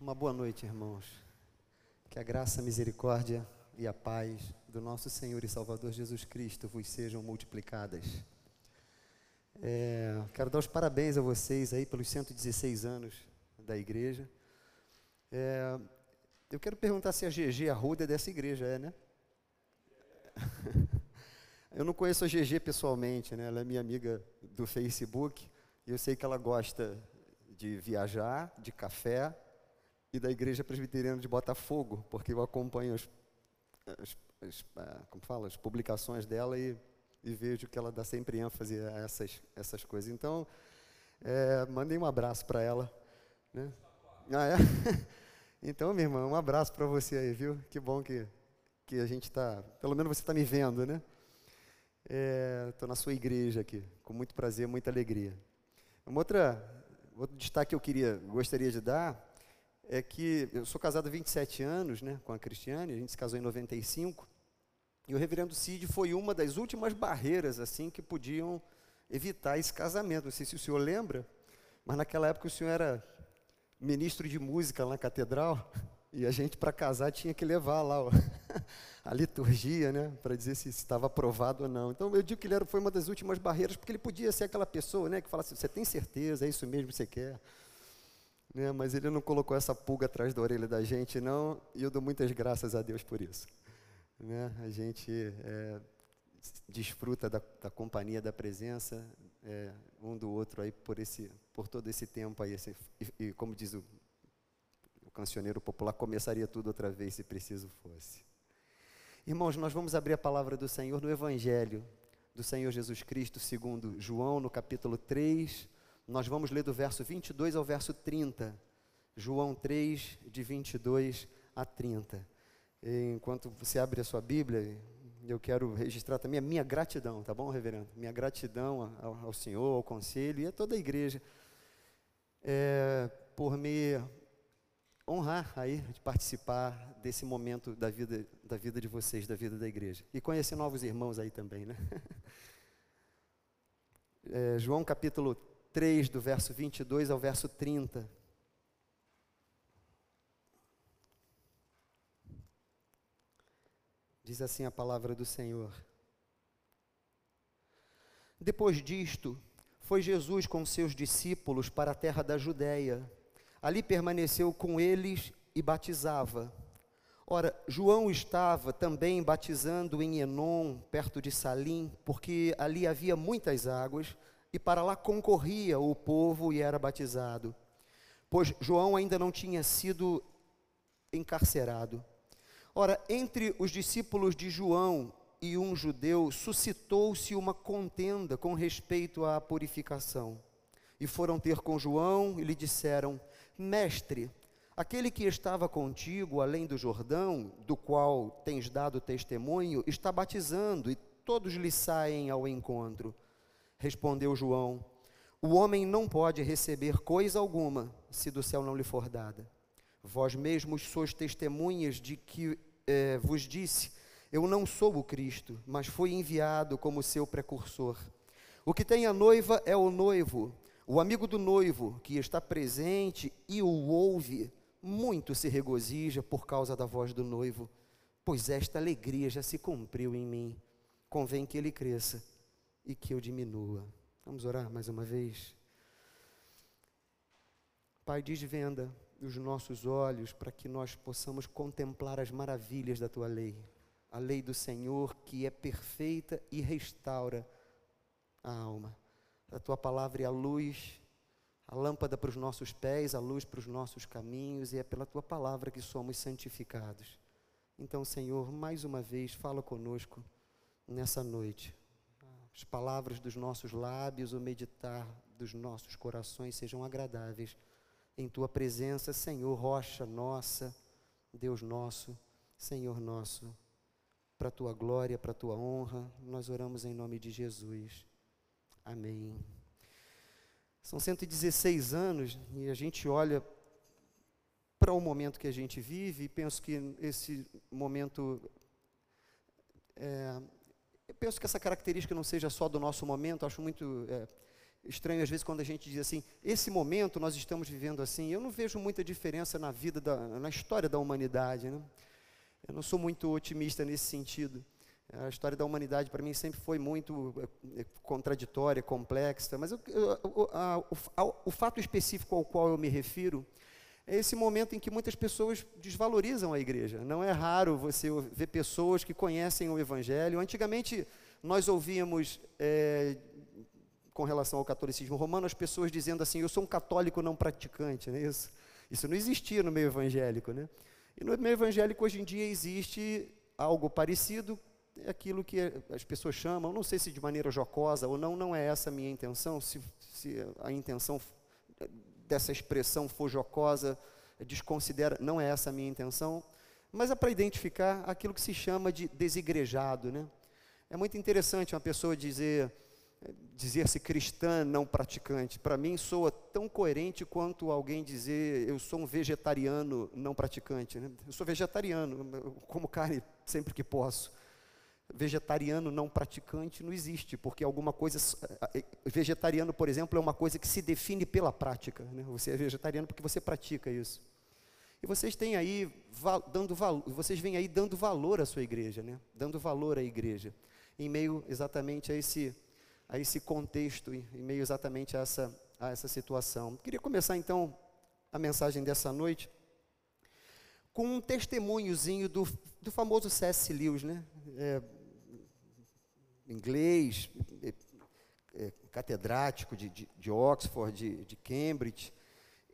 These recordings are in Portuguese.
Uma boa noite, irmãos. Que a graça, a misericórdia e a paz do nosso Senhor e Salvador Jesus Cristo vos sejam multiplicadas. É, quero dar os parabéns a vocês aí pelos 116 anos da igreja. É, eu quero perguntar se a GG Arruda é dessa igreja, é, né? eu não conheço a GG pessoalmente, né? Ela é minha amiga do Facebook e eu sei que ela gosta de viajar, de café e da Igreja Presbiteriana de Botafogo, porque eu acompanho as, as, as ah, como fala, as publicações dela e, e, vejo que ela dá sempre ênfase a essas, essas coisas. Então, é, mandei um abraço para ela. Né? Ah, é? Então, minha irmã, um abraço para você aí, viu? Que bom que, que a gente está, pelo menos você está me vendo, né? Estou é, na sua igreja aqui, com muito prazer, muita alegria. Uma outra, outro destaque que eu queria, gostaria de dar é que eu sou casado há 27 anos né, com a Cristiane, a gente se casou em 95, e o reverendo Cid foi uma das últimas barreiras assim que podiam evitar esse casamento. Não sei se o senhor lembra, mas naquela época o senhor era ministro de música lá na catedral, e a gente para casar tinha que levar lá ó, a liturgia, né, para dizer se estava aprovado ou não. Então eu digo que ele era, foi uma das últimas barreiras, porque ele podia ser aquela pessoa, né, que falasse, você tem certeza, é isso mesmo que você quer? Né, mas ele não colocou essa pulga atrás da orelha da gente, não, e eu dou muitas graças a Deus por isso. Né, a gente é, desfruta da, da, companhia, da presença é, um do outro aí por, esse, por todo esse tempo aí, esse, e, e como diz o o cancioneiro popular, começaria tudo outra vez se preciso fosse. Irmãos, nós vamos abrir a palavra do Senhor no Evangelho do Senhor Jesus Cristo, segundo João, no capítulo 3. Nós vamos ler do verso 22 ao verso 30. João 3, de 22 a 30. E enquanto você abre a sua Bíblia, eu quero registrar também a minha gratidão, tá bom, reverendo? Minha gratidão ao, ao Senhor, ao conselho e a toda a igreja é, por me honrar aí de participar desse momento da vida, da vida de vocês, da vida da igreja. E conhecer novos irmãos aí também, né? É, João capítulo 3, do verso 22 ao verso 30. Diz assim a palavra do Senhor. Depois disto, foi Jesus com seus discípulos para a terra da Judéia Ali permaneceu com eles e batizava. Ora, João estava também batizando em Enom, perto de Salim, porque ali havia muitas águas, e para lá concorria o povo e era batizado. Pois João ainda não tinha sido encarcerado. Ora, entre os discípulos de João e um judeu suscitou-se uma contenda com respeito à purificação. E foram ter com João e lhe disseram: Mestre, aquele que estava contigo além do Jordão, do qual tens dado testemunho, está batizando e todos lhe saem ao encontro. Respondeu João: O homem não pode receber coisa alguma se do céu não lhe for dada. Vós mesmos sois testemunhas de que eh, vos disse: Eu não sou o Cristo, mas fui enviado como seu precursor. O que tem a noiva é o noivo. O amigo do noivo que está presente e o ouve, muito se regozija por causa da voz do noivo, pois esta alegria já se cumpriu em mim. Convém que ele cresça e que eu diminua. Vamos orar mais uma vez. Pai, desvenda os nossos olhos para que nós possamos contemplar as maravilhas da tua lei, a lei do Senhor que é perfeita e restaura a alma. A tua palavra é a luz, a lâmpada para os nossos pés, a luz para os nossos caminhos, e é pela tua palavra que somos santificados. Então, Senhor, mais uma vez, fala conosco nessa noite. As palavras dos nossos lábios, o meditar dos nossos corações sejam agradáveis em tua presença, Senhor, rocha nossa, Deus nosso, Senhor nosso, para tua glória, para tua honra, nós oramos em nome de Jesus. Amém. São 116 anos e a gente olha para o momento que a gente vive e penso que esse momento. É, penso que essa característica não seja só do nosso momento, acho muito. É, estranho às vezes quando a gente diz assim, esse momento nós estamos vivendo assim. Eu não vejo muita diferença na vida, da, na história da humanidade. Né? Eu não sou muito otimista nesse sentido. A história da humanidade para mim sempre foi muito é, é, contraditória, complexa, mas eu, eu, a, o, o fato específico ao qual eu me refiro é esse momento em que muitas pessoas desvalorizam a igreja. Não é raro você ver pessoas que conhecem o Evangelho. Antigamente, nós ouvíamos, é, com relação ao catolicismo romano, as pessoas dizendo assim: Eu sou um católico não praticante. Não é isso? isso não existia no meio evangélico. Né? E no meio evangélico, hoje em dia, existe algo parecido, é aquilo que as pessoas chamam, não sei se de maneira jocosa ou não, não é essa a minha intenção, se, se a intenção dessa expressão for jocosa, desconsidera, não é essa a minha intenção, mas é para identificar aquilo que se chama de desigrejado, né? É muito interessante uma pessoa dizer dizer-se cristã não praticante. Para mim soa tão coerente quanto alguém dizer eu sou um vegetariano não praticante. Né? Eu sou vegetariano, como carne sempre que posso vegetariano não praticante não existe, porque alguma coisa. Vegetariano, por exemplo, é uma coisa que se define pela prática. Né? Você é vegetariano porque você pratica isso. E vocês têm aí dando valor, vocês vêm aí dando valor à sua igreja, né? Dando valor à igreja, em meio exatamente a esse, a esse contexto, em meio exatamente a essa, a essa situação. Queria começar então a mensagem dessa noite com um testemunhozinho do, do famoso C.S. Lewis, né? É, inglês, é, é, catedrático de, de, de Oxford, de, de, Cambridge.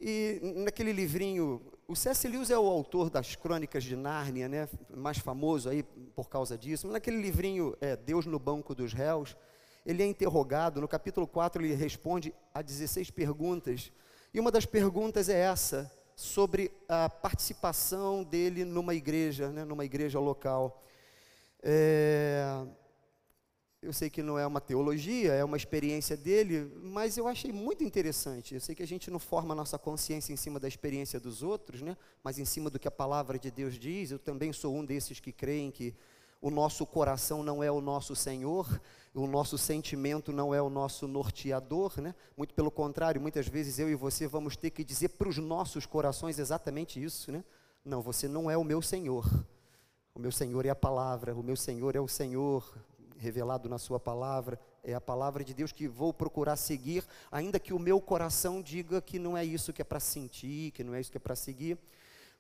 E naquele livrinho, o C.S. Lewis é o autor das Crônicas de Nárnia, né, mais famoso aí por causa disso. Naquele livrinho, é, Deus no Banco dos Réus, ele é interrogado, no capítulo 4 ele responde a 16 perguntas. E uma das perguntas é essa, sobre a participação dele numa igreja, né, numa igreja local. É, eu sei que não é uma teologia, é uma experiência dele, mas eu achei muito interessante. Eu sei que a gente não forma a nossa consciência em cima da experiência dos outros, né? mas em cima do que a palavra de Deus diz. Eu também sou um desses que creem que o nosso coração não é o nosso Senhor, o nosso sentimento não é o nosso norteador, né? Muito pelo contrário, muitas vezes eu e você vamos ter que dizer para os nossos corações exatamente isso, né? Não, você não é o meu Senhor. O meu Senhor é a palavra, o meu Senhor é o Senhor, revelado na Sua palavra, é a palavra de Deus que vou procurar seguir, ainda que o meu coração diga que não é isso que é para sentir, que não é isso que é para seguir.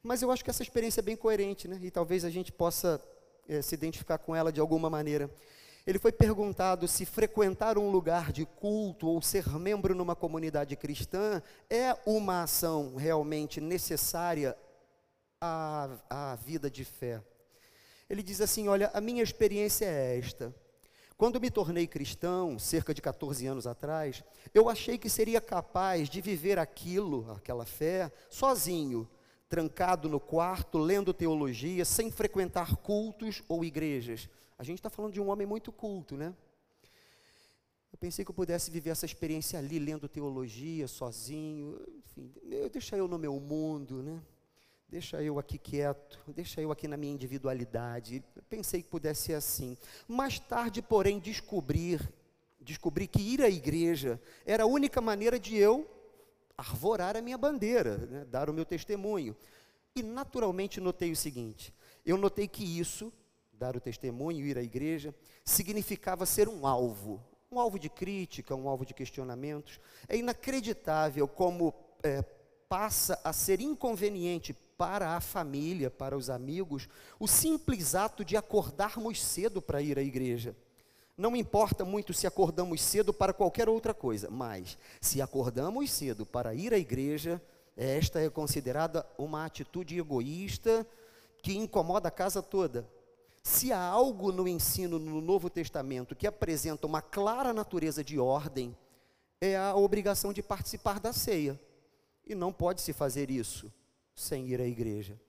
Mas eu acho que essa experiência é bem coerente, né? e talvez a gente possa é, se identificar com ela de alguma maneira. Ele foi perguntado se frequentar um lugar de culto ou ser membro numa comunidade cristã é uma ação realmente necessária à, à vida de fé. Ele diz assim: Olha, a minha experiência é esta. Quando me tornei cristão, cerca de 14 anos atrás, eu achei que seria capaz de viver aquilo, aquela fé, sozinho, trancado no quarto, lendo teologia, sem frequentar cultos ou igrejas. A gente está falando de um homem muito culto, né? Eu pensei que eu pudesse viver essa experiência ali, lendo teologia, sozinho, enfim, deixa eu no meu mundo, né? Deixa eu aqui quieto, deixa eu aqui na minha individualidade. Pensei que pudesse ser assim. Mais tarde, porém, descobrir, descobri que ir à igreja era a única maneira de eu arvorar a minha bandeira, né, dar o meu testemunho. E naturalmente notei o seguinte: eu notei que isso, dar o testemunho, ir à igreja, significava ser um alvo, um alvo de crítica, um alvo de questionamentos. É inacreditável como é, passa a ser inconveniente para a família, para os amigos, o simples ato de acordarmos cedo para ir à igreja. Não importa muito se acordamos cedo para qualquer outra coisa, mas se acordamos cedo para ir à igreja, esta é considerada uma atitude egoísta que incomoda a casa toda. Se há algo no ensino no Novo Testamento que apresenta uma clara natureza de ordem, é a obrigação de participar da ceia. E não pode se fazer isso sem ir à igreja.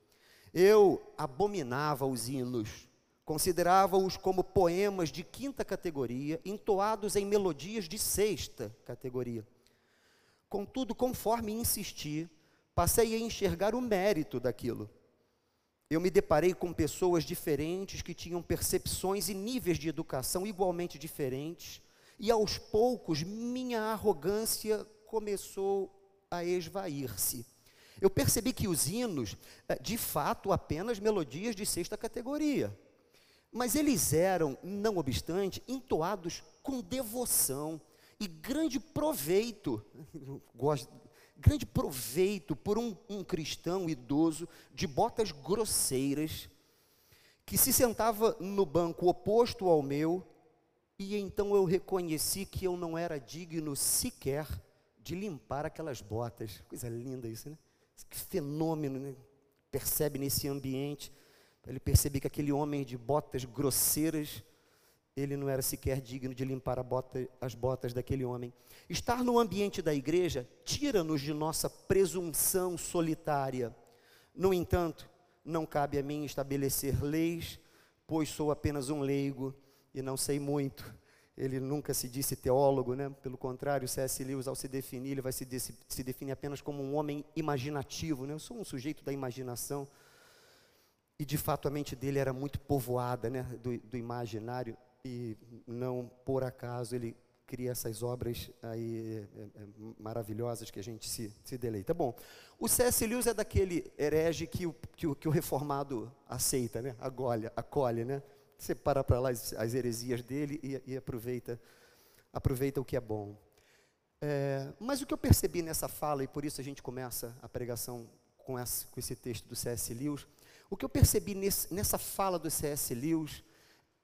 Eu abominava os hinos, considerava-os como poemas de quinta categoria, entoados em melodias de sexta categoria. Contudo, conforme insisti, passei a enxergar o mérito daquilo. Eu me deparei com pessoas diferentes que tinham percepções e níveis de educação igualmente diferentes, E aos poucos, minha arrogância começou a esvair-se. Eu percebi que os hinos, eh, de fato, apenas melodias de sexta categoria. Mas eles eram, não obstante, entoados com devoção e grande proveito. Gosto, grande proveito por um, um cristão idoso de botas grosseiras, que se sentava no banco oposto ao meu, e então eu reconheci que eu não era digno sequer de limpar aquelas botas. Coisa linda isso, né? Que fenômeno, né? Percebe nesse ambiente. Ele percebe que aquele homem de botas grosseiras, ele não era sequer digno de limpar bota, as botas daquele homem. Estar no ambiente da igreja tira-nos de nossa presunção solitária. No entanto, não cabe a mim estabelecer leis, pois sou apenas um leigo e não sei muito. Ele nunca se disse teólogo, né? pelo contrário, C.S. Lewis, ao se definir, ele vai se, de se definir apenas como um homem imaginativo. Né? Eu sou um sujeito da imaginação. E de fato a mente dele era muito povoada né? do, do imaginário, e não por acaso ele cria essas obras aí é, é, maravilhosas que a gente se, se deleita. Bom, o C.S. Lewis é daquele herege que o, que o, que o reformado aceita, né? acolhe, acolhe né? Você para para lá as, as, heresias dele e, e, aproveita, aproveita o que é bom. É, mas o que eu percebi nessa fala, e por isso a gente começa a pregação com, essa, com esse texto do C.S. Lewis, o que eu percebi nesse, nessa fala do C.S. Lewis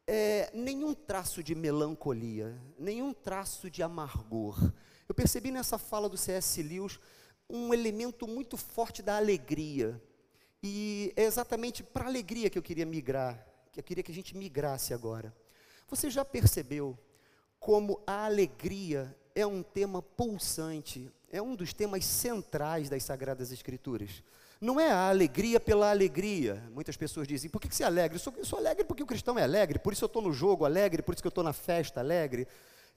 é, nenhum traço de melancolia, nenhum traço de amargor. Eu percebi nessa fala do C.S. Lewis um elemento muito forte da alegria. E é exatamente para a alegria que eu queria migrar, que eu queria que a gente migrasse agora. Você já percebeu como a alegria é um tema pulsante, é um dos temas centrais das Sagradas Escrituras? Não é a alegria pela alegria. Muitas pessoas dizem, por que, você é alegre? Eu sou, eu sou alegre porque o cristão é alegre, por isso eu estou no jogo alegre, por isso que eu estou na festa alegre.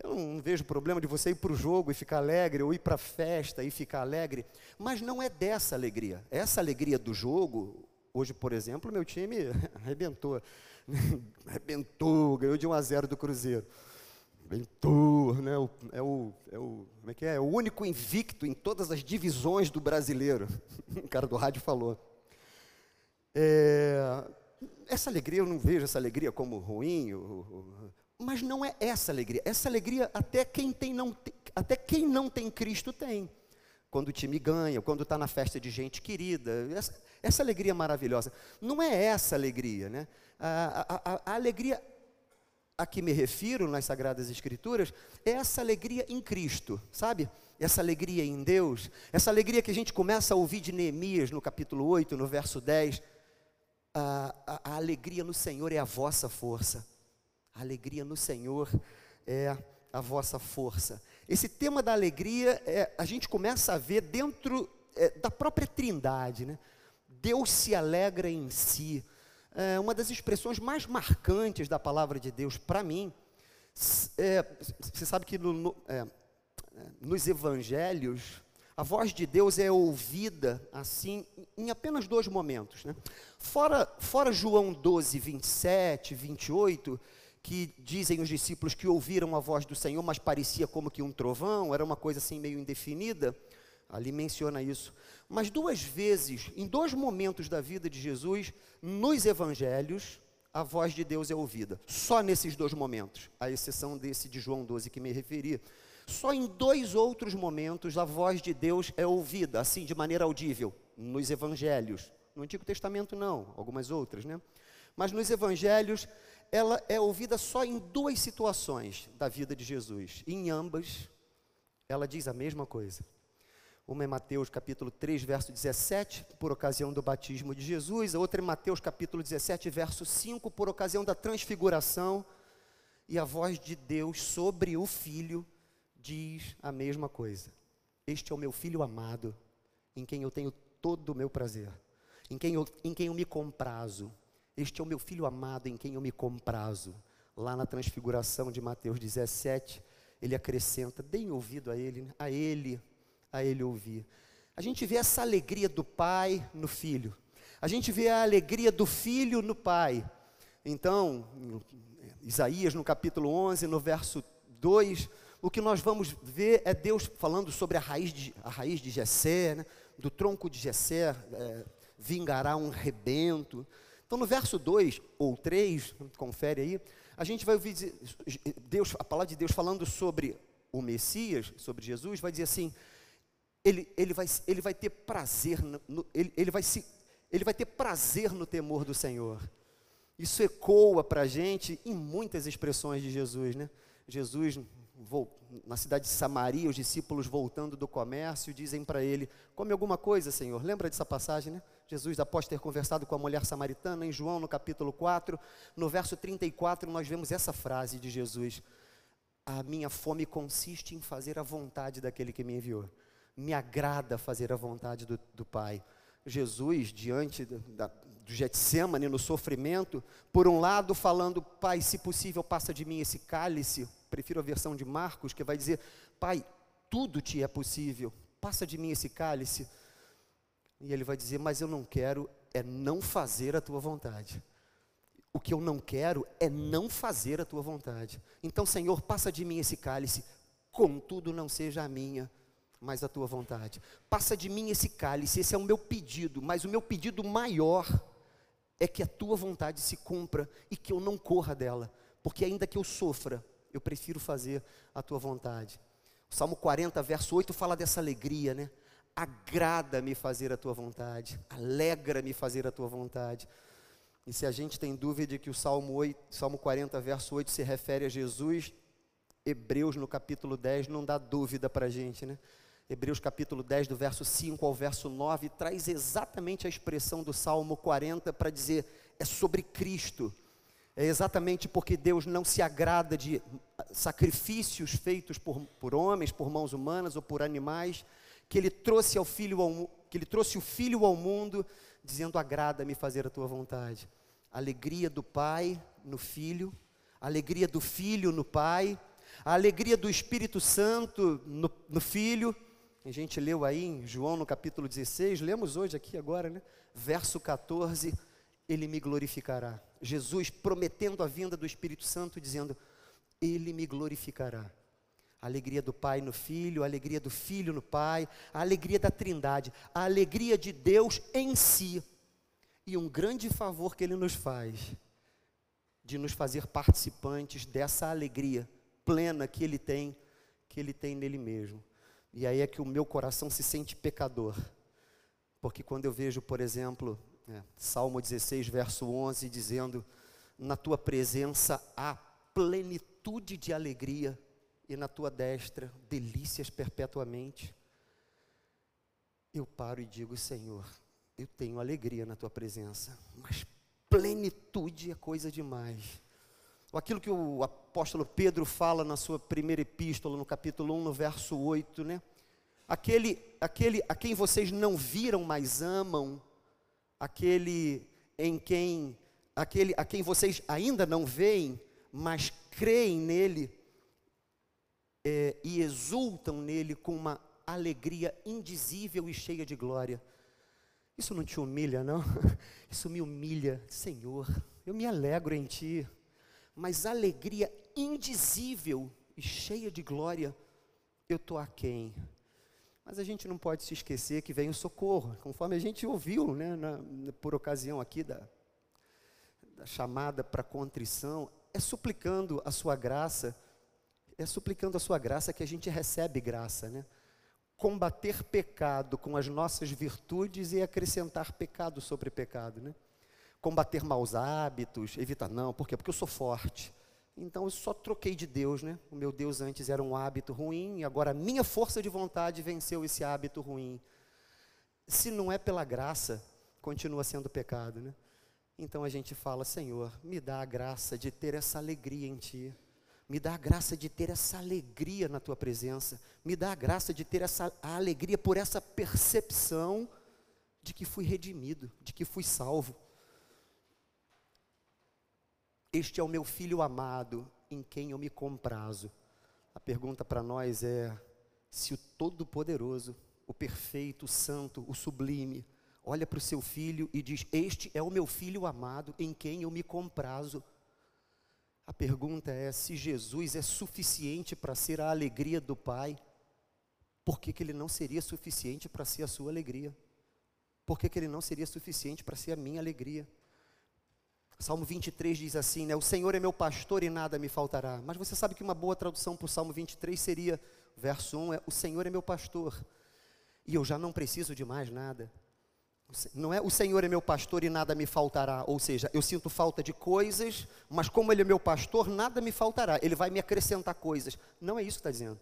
Eu não vejo problema de você ir para o jogo e ficar alegre, ou ir para a festa e ficar alegre, mas não é dessa alegria. Essa alegria do jogo, hoje, por exemplo, meu time arrebentou. arrebentou, ganhou de 1 a 0 do Cruzeiro. Ventur, né? É, o, é, o, como é que é? é o único invicto em todas as divisões do brasileiro. O cara do rádio falou. É, essa alegria, eu não vejo essa alegria como ruim, mas não é essa alegria. Essa alegria até quem, tem não, até quem não tem Cristo tem. Quando o time ganha, quando está na festa de gente querida. Essa, essa alegria maravilhosa. Não é essa alegria, né? a, a, a, alegria a que me refiro nas Sagradas Escrituras é essa alegria em Cristo, sabe? Essa alegria em Deus, essa alegria que a gente começa a ouvir de Neemias no capítulo 8, no verso 10. A, a, a alegria no Senhor é a vossa força. A alegria no Senhor é a vossa força. Esse tema da alegria, é, a gente começa a ver dentro é, da própria trindade, né? Deus se alegra em si é, uma das expressões mais marcantes da palavra de Deus para mim. É, você sabe que no, no, é, nos evangelhos, a voz de Deus é ouvida assim em apenas dois momentos. Né? Fora, fora João 12, 27, 28, que dizem os discípulos que ouviram a voz do Senhor, mas parecia como que um trovão, era uma coisa assim meio indefinida. Ali menciona isso. Mas duas vezes, em dois momentos da vida de Jesus, nos evangelhos, a voz de Deus é ouvida. Só nesses dois momentos, à exceção desse de João 12 que me referi. Só em dois outros momentos a voz de Deus é ouvida, assim, de maneira audível, nos evangelhos. No Antigo Testamento, não, algumas outras, né? Mas nos evangelhos, ela é ouvida só em duas situações da vida de Jesus. Em ambas, ela diz a mesma coisa. Uma é Mateus capítulo 3, verso 17, por ocasião do batismo de Jesus. A outra é Mateus capítulo 17, verso 5, por ocasião da transfiguração. E a voz de Deus sobre o Filho diz a mesma coisa. Este é o meu Filho amado, em quem eu tenho todo o meu prazer, em quem eu, em quem eu me comprazo. Este é o meu Filho amado, em quem eu me comprazo. Lá na transfiguração de Mateus 17, ele acrescenta, deem ouvido a ele, a ele a ele ouvir. A gente vê essa alegria do pai no filho. A gente vê a alegria do filho no pai. Então, Isaías no capítulo 11, no verso 2, o que nós vamos ver é Deus falando sobre a raiz de, a raiz de Jessé, né? do tronco de Jessé é, vingará um rebento. Então, no verso 2 ou 3, confere aí, a gente vai ouvir Deus, a palavra de Deus falando sobre o Messias, sobre Jesus, vai dizer assim: ele, ele, vai, ele vai ter prazer, no, ele, ele, vai se, ele vai ter prazer no temor do Senhor. Isso ecoa para a gente em muitas expressões de Jesus, né? Jesus na cidade de Samaria, os discípulos voltando do comércio dizem para ele: Come alguma coisa, Senhor. Lembra dessa passagem, né? Jesus, após ter conversado com a mulher samaritana, em João, no capítulo 4, no verso 34, nós vemos essa frase de Jesus: A minha fome consiste em fazer a vontade daquele que me enviou. Me agrada fazer a vontade do, do Pai. Jesus, diante da, do Getsemane, no sofrimento, por um lado falando, Pai, se possível, passa de mim esse cálice, prefiro a versão de Marcos, que vai dizer: Pai, tudo te é possível, passa de mim esse cálice. E ele vai dizer: Mas eu não quero é não fazer a tua vontade. O que eu não quero é não fazer a tua vontade. Então, Senhor, passa de mim esse cálice, contudo não seja a minha, mas a tua vontade. Passa de mim esse cálice, esse é o meu pedido, mas o meu pedido maior é que a tua vontade se cumpra e que eu não corra dela, porque ainda que eu sofra, eu prefiro fazer a tua vontade. O Salmo 40, verso 8 fala dessa alegria, né? Agrada-me fazer a tua vontade, alegra-me fazer a tua vontade. E se a gente tem dúvida de que o Salmo, 8, Salmo 40, verso 8 se refere a Jesus, Hebreus no capítulo 10 não dá dúvida para a gente, né? Hebreus capítulo 10, do verso 5 ao verso 9, traz exatamente a expressão do Salmo 40 para dizer: é sobre Cristo. É exatamente porque Deus não se agrada de sacrifícios feitos por, por homens, por mãos humanas ou por animais, que ele trouxe ao filho ao, que ele trouxe o filho ao mundo, dizendo: agrada-me fazer a tua vontade. Alegria do Pai no Filho, alegria do Filho no Pai, a alegria do Espírito Santo no, no Filho. A gente leu aí em João no capítulo 16, lemos hoje aqui agora, né? Verso 14 ele me glorificará. Jesus prometendo a vinda do Espírito Santo, dizendo: Ele me glorificará. A alegria do Pai no Filho, a alegria do Filho no Pai, a alegria da Trindade, a alegria de Deus em si. E um grande favor que Ele nos faz, de nos fazer participantes dessa alegria plena que Ele tem, que Ele tem nele mesmo. E aí é que o meu coração se sente pecador. Porque quando eu vejo, por exemplo, é, Salmo 16, verso 11, dizendo: Na tua presença há plenitude de alegria, e na tua destra delícias perpetuamente. Eu paro e digo: Senhor, eu tenho alegria na tua presença, mas plenitude é coisa demais. Aquilo que o apóstolo Pedro fala na sua primeira epístola, no capítulo 1, no verso 8, né? Aquele, aquele a quem vocês não viram, mas amam, aquele em quem aquele a quem vocês ainda não veem, mas creem nele é, e exultam nele com uma alegria indizível e cheia de glória. Isso não te humilha, não? Isso me humilha, Senhor. Eu me alegro em Ti, mas alegria indizível e cheia de glória, eu estou aquém. Mas a gente não pode se esquecer que vem o socorro, conforme a gente ouviu, né, na, por ocasião aqui da, da chamada para contrição, é suplicando a sua graça, é suplicando a sua graça que a gente recebe graça, né? Combater pecado com as nossas virtudes e acrescentar pecado sobre pecado, né? Combater maus hábitos, evitar, não, por quê? Porque eu sou forte. Então eu só troquei de Deus, né? O meu Deus antes era um hábito ruim e agora a minha força de vontade venceu esse hábito ruim. Se não é pela graça, continua sendo pecado, né? Então a gente fala, Senhor, me dá a graça de ter essa alegria em Ti. Me dá a graça de ter essa alegria na Tua presença. Me dá a graça de ter essa a alegria por essa percepção de que fui redimido, de que fui salvo. Este é o meu filho amado, em quem eu me comprazo. A pergunta para nós é: se o Todo-Poderoso, o perfeito, o santo, o sublime, olha para o seu filho e diz: Este é o meu filho amado, em quem eu me comprazo. A pergunta é: se Jesus é suficiente para ser a alegria do Pai, por que, que ele não seria suficiente para ser a sua alegria? Por que, que ele não seria suficiente para ser a minha alegria? Salmo 23 diz assim, né? O Senhor é meu pastor e nada me faltará. Mas você sabe que uma boa tradução para o Salmo 23 seria, verso 1, é, o Senhor é meu pastor e eu já não preciso de mais nada. Não é o Senhor é meu pastor e nada me faltará, ou seja, eu sinto falta de coisas, mas como Ele é meu pastor, nada me faltará, Ele vai me acrescentar coisas. Não é isso que está dizendo.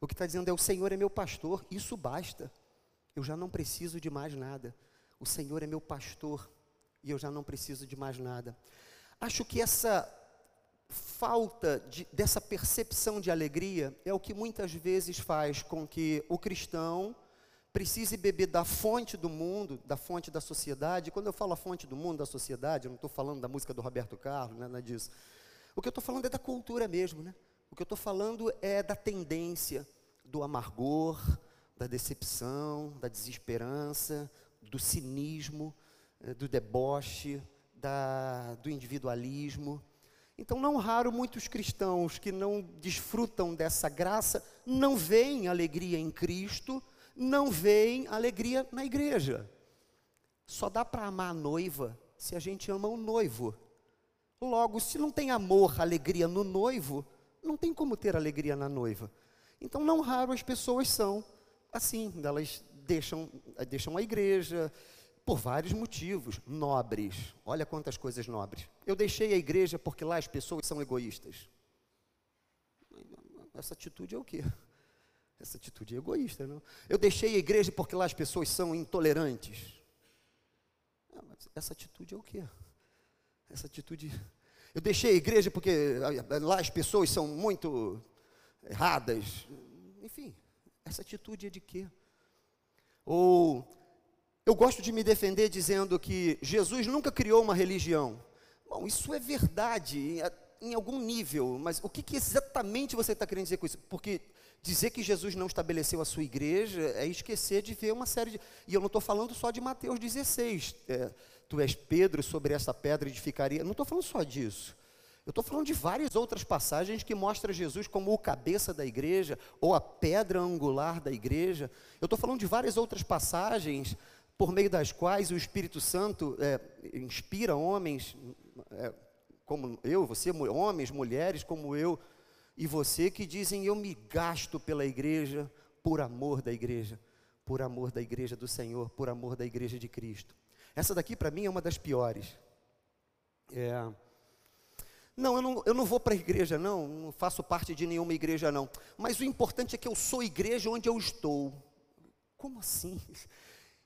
O que está dizendo é: o Senhor é meu pastor, isso basta. Eu já não preciso de mais nada. O Senhor é meu pastor e eu já não preciso de mais nada. Acho que essa falta de, dessa percepção de alegria é o que muitas vezes faz com que o cristão precise beber da fonte do mundo, da fonte da sociedade. Quando eu falo a fonte do mundo, da sociedade, eu não estou falando da música do Roberto Carlos, nada disso. O que eu estou falando é da cultura mesmo, né? O que eu estou falando é da tendência, do amargor, da decepção, da desesperança, do cinismo, eh, do deboche, da, do individualismo. Então, não raro, muitos cristãos que não desfrutam dessa graça não veem alegria em Cristo, não veem alegria na igreja. Só dá para amar a noiva se a gente ama o noivo. Logo, se não tem amor, alegria no noivo, não tem como ter alegria na noiva. Então, não raro as pessoas são assim, elas deixam, deixam a igreja por vários motivos nobres. Olha quantas coisas nobres. Eu deixei a igreja porque lá as pessoas são egoístas. Essa atitude é o quê? Essa atitude é egoísta, não? Eu deixei a igreja porque lá as pessoas são intolerantes. Ah, essa atitude é o quê? Essa atitude. Eu deixei a igreja porque lá as pessoas são muito erradas. Enfim, essa atitude é de quê? Ou eu gosto de me defender dizendo que Jesus nunca criou uma religião. Bom, isso é verdade em algum nível, mas o que, que exatamente você está querendo dizer com isso? Porque Dizer que Jesus não estabeleceu a sua igreja é esquecer de ver uma série de. E eu não estou falando só de Mateus 16. É, tu és Pedro, sobre essa pedra edificaria. Não estou falando só disso. Eu estou falando de várias outras passagens que mostram Jesus como o cabeça da igreja, ou a pedra angular da igreja. Eu estou falando de várias outras passagens por meio das quais o Espírito Santo é, inspira homens, é, como eu, você, homens, mulheres como eu, e você que dizem eu me gasto pela igreja por amor da igreja, por amor da igreja do Senhor, por amor da igreja de Cristo. Essa daqui para mim é uma das piores. É, não, eu não, eu não vou para a igreja, não, não faço parte de nenhuma igreja, não. Mas o importante é que eu sou igreja onde eu estou. Como assim?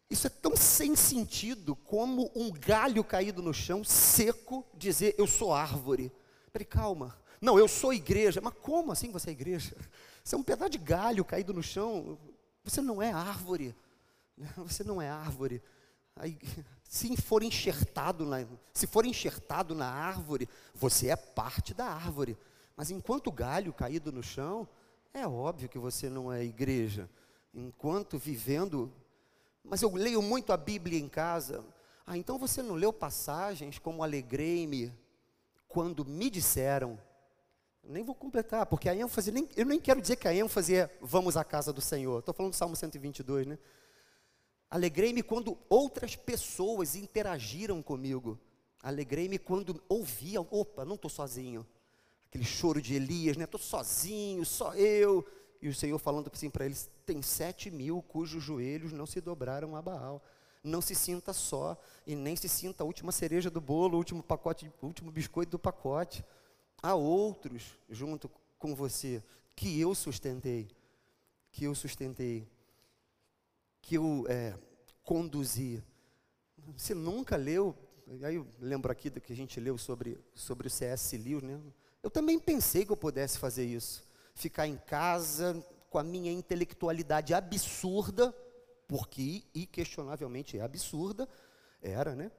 Isso é tão sem sentido como um galho caído no chão, seco, dizer eu sou árvore. Peraí, calma. Não, eu sou igreja. Mas como assim você é igreja? Você é um pedaço de galho caído no chão. Você não é árvore. Você não é árvore. Aí, se for enxertado na, se for enxertado na árvore, você é parte da árvore. Mas enquanto galho caído no chão, é óbvio que você não é igreja. Enquanto vivendo, mas eu leio muito a Bíblia em casa. Ah, então você não leu passagens como alegrei-me quando me disseram nem vou completar, porque a ênfase, nem, eu nem quero dizer que a ênfase é vamos à casa do Senhor. Estou falando do Salmo 122, né? Alegrei-me quando outras pessoas interagiram comigo. Alegrei-me quando ouviam, opa, não estou sozinho. Aquele choro de Elias, né? Estou sozinho, só eu. E o Senhor falando assim para eles: tem sete mil cujos joelhos não se dobraram a Baal. Não se sinta só e nem se sinta a última cereja do bolo, o último pacote, o último biscoito do pacote há outros junto com você que eu sustentei, que eu sustentei, que eu é, conduzi. Você nunca leu, aí eu lembro aqui do que a gente leu sobre, sobre o C.S. Lewis, né? Eu também pensei que eu pudesse fazer isso. Ficar em casa com a minha intelectualidade absurda, porque inquestionavelmente é absurda, era, né?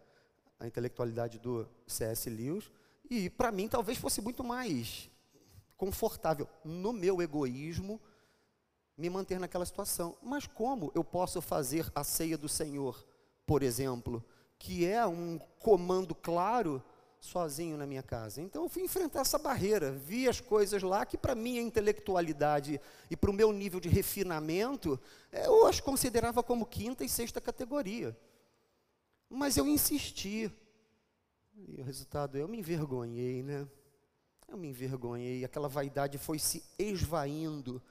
A intelectualidade do C.S. Lewis e para mim talvez fosse muito mais confortável no meu egoísmo me manter naquela situação. Mas como eu posso fazer a ceia do Senhor, por exemplo, que é um comando claro sozinho na minha casa. Então eu fui enfrentar essa barreira, vi as coisas lá que para minha intelectualidade e para o meu nível de refinamento, eu as considerava como quinta e sexta categoria. Mas eu insisti. E o resultado, eu me envergonhei, né? Eu me envergonhei, aquela vaidade foi se esvaindo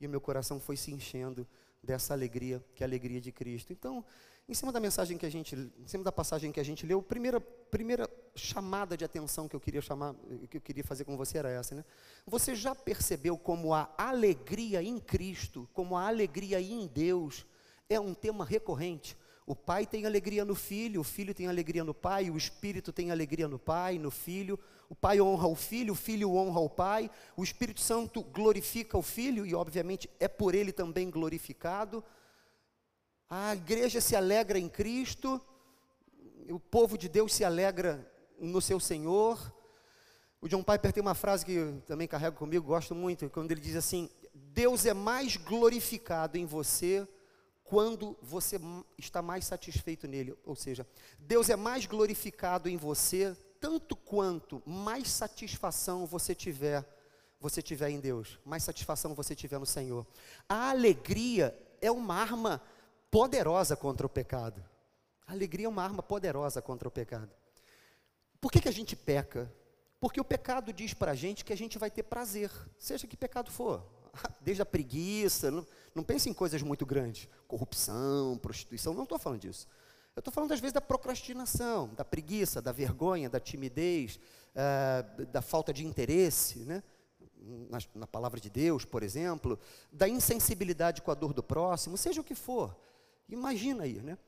e o meu coração foi se enchendo dessa alegria, que é a alegria de Cristo. Então, em cima da mensagem que a gente, em cima da passagem que a gente leu, primeira primeira chamada de atenção que eu queria chamar, que eu queria fazer com você era essa, né? Você já percebeu como a alegria em Cristo, como a alegria em Deus é um tema recorrente? O pai tem alegria no filho, o filho tem alegria no pai, o espírito tem alegria no pai, no filho. O pai honra o filho, o filho honra o pai, o Espírito Santo glorifica o filho e, obviamente, é por ele também glorificado. A igreja se alegra em Cristo, o povo de Deus se alegra no seu Senhor. O John Piper tem uma frase que eu também carrego comigo, gosto muito, quando ele diz assim: Deus é mais glorificado em você quando você está mais satisfeito nele. Ou seja, Deus é mais glorificado em você tanto quanto mais satisfação você tiver, você tiver em Deus, mais satisfação você tiver no Senhor. A alegria é uma arma poderosa contra o pecado. A alegria é uma arma poderosa contra o pecado. Por que, que a gente peca? Porque o pecado diz para a gente que a gente vai ter prazer, seja que pecado for. Desde a preguiça, não, não pense em coisas muito grandes, corrupção, prostituição, não estou falando disso. Eu estou falando às vezes da procrastinação, da preguiça, da vergonha, da timidez, uh, da falta de interesse, né? Na, na, palavra de Deus, por exemplo, da insensibilidade com a dor do próximo, seja o que for. Imagina aí, né?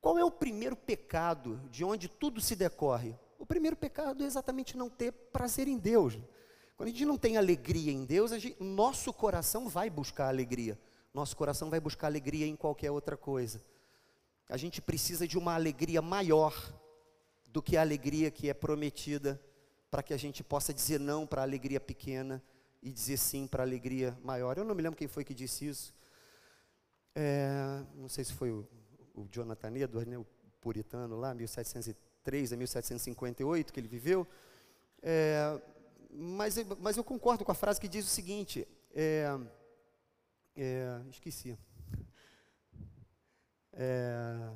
Qual é o primeiro pecado de onde tudo se decorre? O primeiro pecado é exatamente não ter prazer em Deus. Quando a gente não tem alegria em Deus, gente, nosso coração vai buscar alegria. Nosso coração vai buscar alegria em qualquer outra coisa. A gente precisa de uma alegria maior do que a alegria que é prometida, para que a gente possa dizer não para a alegria pequena e dizer sim para a alegria maior. Eu não me lembro quem foi que disse isso. É, não sei se foi o o Jonathan Edwards, né, o puritano lá, 1703 a 1758, que ele viveu. É, mas, mas eu concordo com a frase que diz o seguinte: é, é, esqueci. É,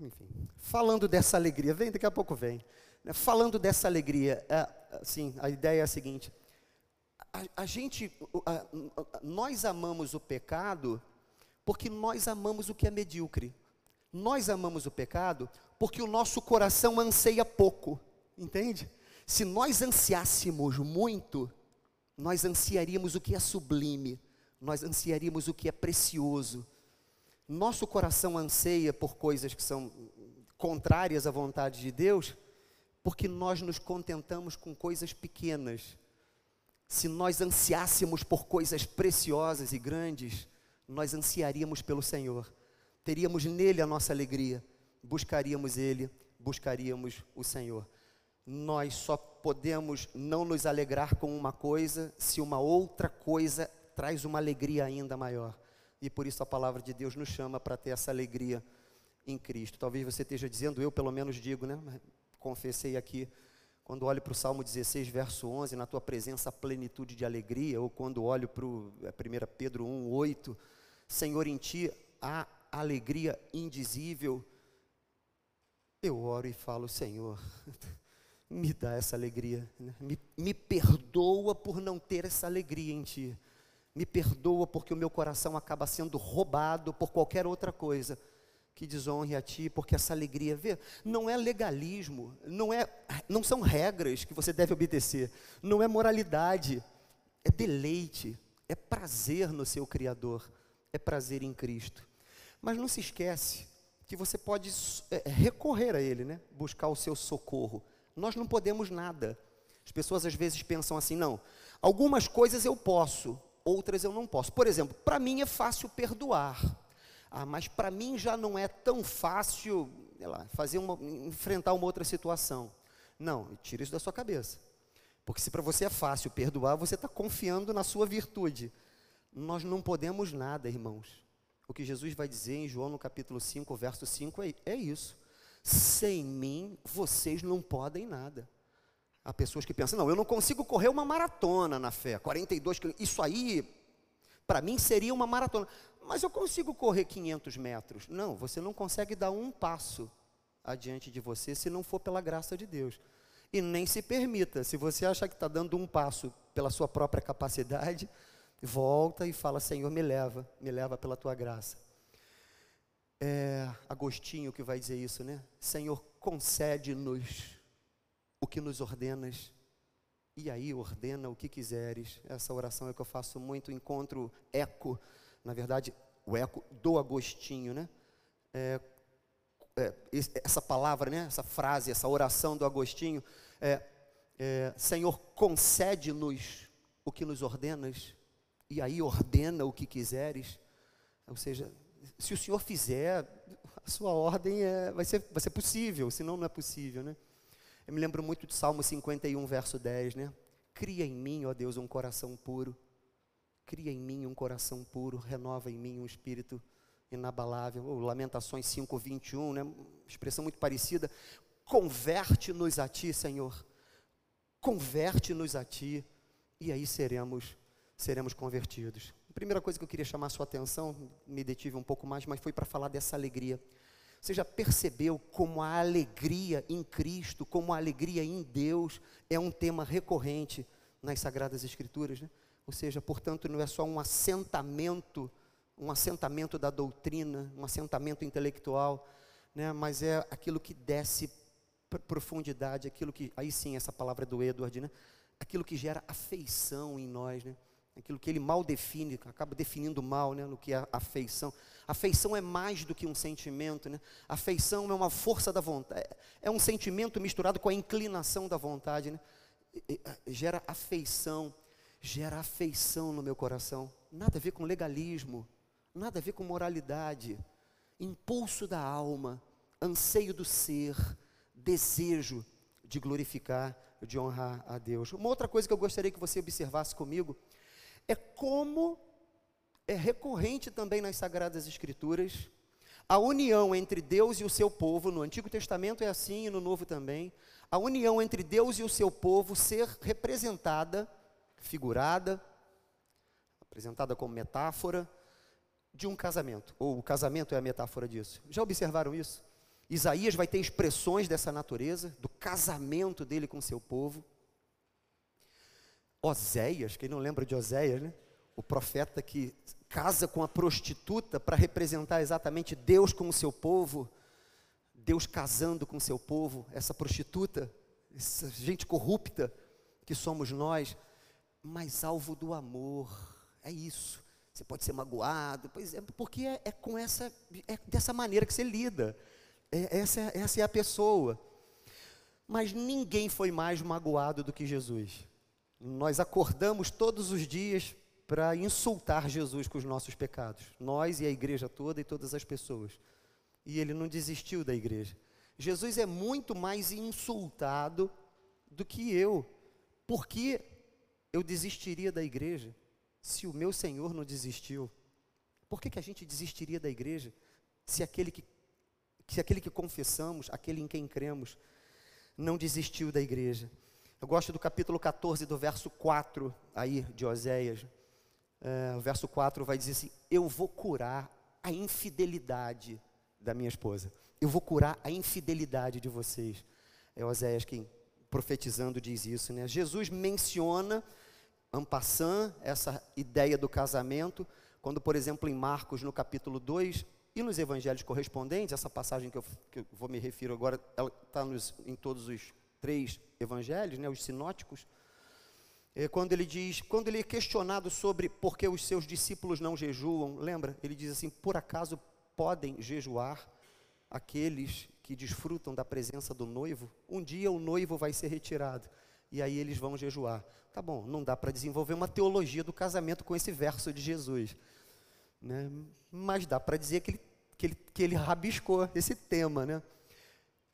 enfim, falando dessa alegria, vem, daqui a pouco vem. Né, falando dessa alegria, é, assim, a ideia é a seguinte: a, a gente, a, nós amamos o pecado porque nós amamos o que é medíocre. Nós amamos o pecado porque o nosso coração anseia pouco, entende? Se nós ansiássemos muito, nós ansiaríamos o que é sublime, nós ansiaríamos o que é precioso. Nosso coração anseia por coisas que são contrárias à vontade de Deus, porque nós nos contentamos com coisas pequenas. Se nós ansiássemos por coisas preciosas e grandes, nós ansiaríamos pelo Senhor, teríamos nele a nossa alegria, buscaríamos ele, buscaríamos o Senhor. Nós só podemos não nos alegrar com uma coisa se uma outra coisa traz uma alegria ainda maior. E por isso a palavra de Deus nos chama para ter essa alegria em Cristo. Talvez você esteja dizendo, eu pelo menos digo, né? Confessei aqui, quando olho para o Salmo 16, verso 11, na tua presença a plenitude de alegria, ou quando olho para o 1 é, Pedro 1, 8, Senhor, em Ti há alegria indizível. Eu oro e falo, Senhor, me dá essa alegria, né? me, me perdoa por não ter essa alegria em Ti, me perdoa porque o meu coração acaba sendo roubado por qualquer outra coisa que desonre a Ti, porque essa alegria, vê, não é legalismo, não, é, não são regras que você deve obedecer, não é moralidade, é deleite, é prazer no seu Criador é prazer em Cristo. Mas não se esquece que você pode é, recorrer a Ele, né? buscar o seu socorro. Nós não podemos nada. As pessoas às vezes pensam assim, não, algumas coisas eu posso, outras eu não posso. Por exemplo, para mim é fácil perdoar. Ah, mas para mim já não é tão fácil, lá, fazer uma, enfrentar uma outra situação. Não, tira isso da sua cabeça. Porque se para você é fácil perdoar, você está confiando na sua virtude. Nós não podemos nada, irmãos. O que Jesus vai dizer em João no capítulo 5, verso 5 é, é isso. Sem mim, vocês não podem nada. Há pessoas que pensam, não, eu não consigo correr uma maratona na fé, 42 quilômetros. Isso aí, para mim, seria uma maratona. Mas eu consigo correr 500 metros. Não, você não consegue dar um passo adiante de você se não for pela graça de Deus. E nem se permita, se você achar que está dando um passo pela sua própria capacidade, volta e fala: Senhor, me leva, me leva pela tua graça. É Agostinho que vai dizer isso, né? Senhor, concede-nos o que nos ordenas, e aí ordena o que quiseres. Essa oração é que eu faço muito, encontro eco, na verdade, o eco do Agostinho, né? É, é, essa palavra, né? essa frase, essa oração do Agostinho, é, é, Senhor, concede-nos o que nos ordenas, e aí ordena o que quiseres. Ou seja, se o Senhor fizer, a sua ordem é, vai, ser, vai ser possível, senão não é possível. Né? Eu me lembro muito de Salmo 51, verso 10, né? Cria em mim, ó Deus, um coração puro. Cria em mim um coração puro, renova em mim um espírito inabalável. Oh, Lamentações 5, 21, né? expressão muito parecida. Converte-nos a ti, Senhor. Converte-nos a ti, e aí seremos, seremos convertidos. A primeira coisa que eu queria chamar a sua atenção, me detive um pouco mais, mas foi para falar dessa alegria. Você já percebeu como a alegria em Cristo, como a alegria em Deus é um tema recorrente nas Sagradas Escrituras, né? Ou seja, portanto, não é só um assentamento, um assentamento da doutrina, um assentamento intelectual, né? Mas é aquilo que desce profundidade, aquilo que, aí sim, essa palavra é do Edward, né? Aquilo que gera afeição em nós, né? Aquilo que ele mal define, acaba definindo mal, né, no que é afeição. Afeição é mais do que um sentimento, né? Afeição é uma força da vontade, é, um sentimento misturado com a inclinação da vontade, né? Gera afeição, gera afeição no meu coração. Nada a ver com legalismo, nada a ver com moralidade. Impulso da alma, anseio do ser, desejo de glorificar, de honrar a Deus. Uma outra coisa que eu gostaria que você observasse comigo é como é recorrente também nas Sagradas Escrituras a união entre Deus e o seu povo, no Antigo Testamento é assim e no Novo também, a união entre Deus e o seu povo ser representada, figurada, apresentada como metáfora de um casamento, ou o casamento é a metáfora disso. Já observaram isso? Isaías vai ter expressões dessa natureza, do casamento dele com seu povo. Oséias, quem não lembra de Oséias, né? O profeta que casa com a prostituta para representar exatamente Deus com o seu povo, Deus casando com o seu povo, essa prostituta, essa gente corrupta que somos nós, mas alvo do amor, é isso. Você pode ser magoado, pois é, porque é, é com essa, é dessa maneira que você lida. É, essa, essa é a pessoa. Mas ninguém foi mais magoado do que Jesus. Nós acordamos todos os dias para insultar Jesus com os nossos pecados, nós e a igreja toda e todas as pessoas. E ele não desistiu da igreja. Jesus é muito mais insultado do que eu. Por que eu desistiria da igreja se o meu Senhor não desistiu? Por que, que a gente desistiria da igreja se aquele que, se aquele que confessamos, aquele em quem cremos, não desistiu da igreja? Eu gosto do capítulo 14, do verso 4 aí de Oséias. É, o verso 4 vai dizer assim: Eu vou curar a infidelidade da minha esposa. Eu vou curar a infidelidade de vocês. É Oséias quem profetizando diz isso, né? Jesus menciona ampassant essa ideia do casamento, quando, por exemplo, em Marcos, no capítulo 2, e nos evangelhos correspondentes, essa passagem que eu, que eu vou me refiro agora, ela está em todos os três evangelhos, né, os sinóticos, é, quando ele diz, quando ele é questionado sobre por que os seus discípulos não jejuam, lembra? Ele diz assim: por acaso podem jejuar aqueles que desfrutam da presença do noivo? Um dia o noivo vai ser retirado e aí eles vão jejuar. Tá bom, não dá para desenvolver uma teologia do casamento com esse verso de Jesus, né? mas dá para dizer que ele, que, ele, que ele rabiscou esse tema, né?